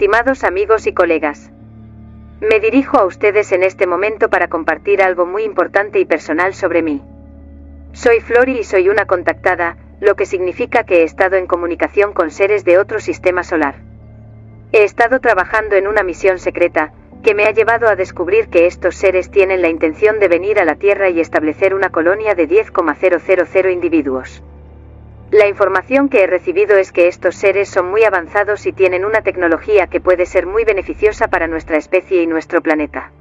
Estimados amigos y colegas, me dirijo a ustedes en este momento para compartir algo muy importante y personal sobre mí. Soy Flori y soy una contactada, lo que significa que he estado en comunicación con seres de otro sistema solar. He estado trabajando en una misión secreta, que me ha llevado a descubrir que estos seres tienen la intención de venir a la Tierra y establecer una colonia de 10,000 individuos. La información que he recibido es que estos seres son muy avanzados y tienen una tecnología que puede ser muy beneficiosa para nuestra especie y nuestro planeta.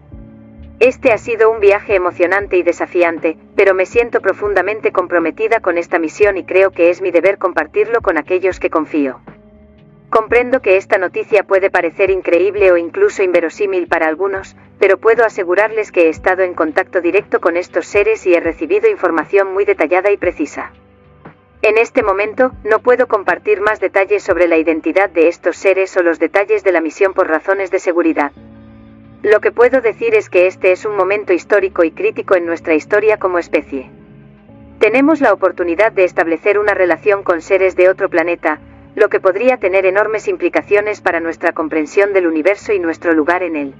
Este ha sido un viaje emocionante y desafiante, pero me siento profundamente comprometida con esta misión y creo que es mi deber compartirlo con aquellos que confío. Comprendo que esta noticia puede parecer increíble o incluso inverosímil para algunos, pero puedo asegurarles que he estado en contacto directo con estos seres y he recibido información muy detallada y precisa. En este momento, no puedo compartir más detalles sobre la identidad de estos seres o los detalles de la misión por razones de seguridad. Lo que puedo decir es que este es un momento histórico y crítico en nuestra historia como especie. Tenemos la oportunidad de establecer una relación con seres de otro planeta, lo que podría tener enormes implicaciones para nuestra comprensión del universo y nuestro lugar en él.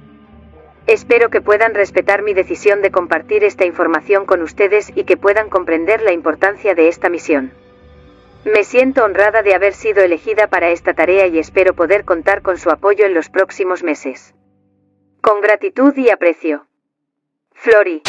Espero que puedan respetar mi decisión de compartir esta información con ustedes y que puedan comprender la importancia de esta misión. Me siento honrada de haber sido elegida para esta tarea y espero poder contar con su apoyo en los próximos meses. Con gratitud y aprecio. Flori.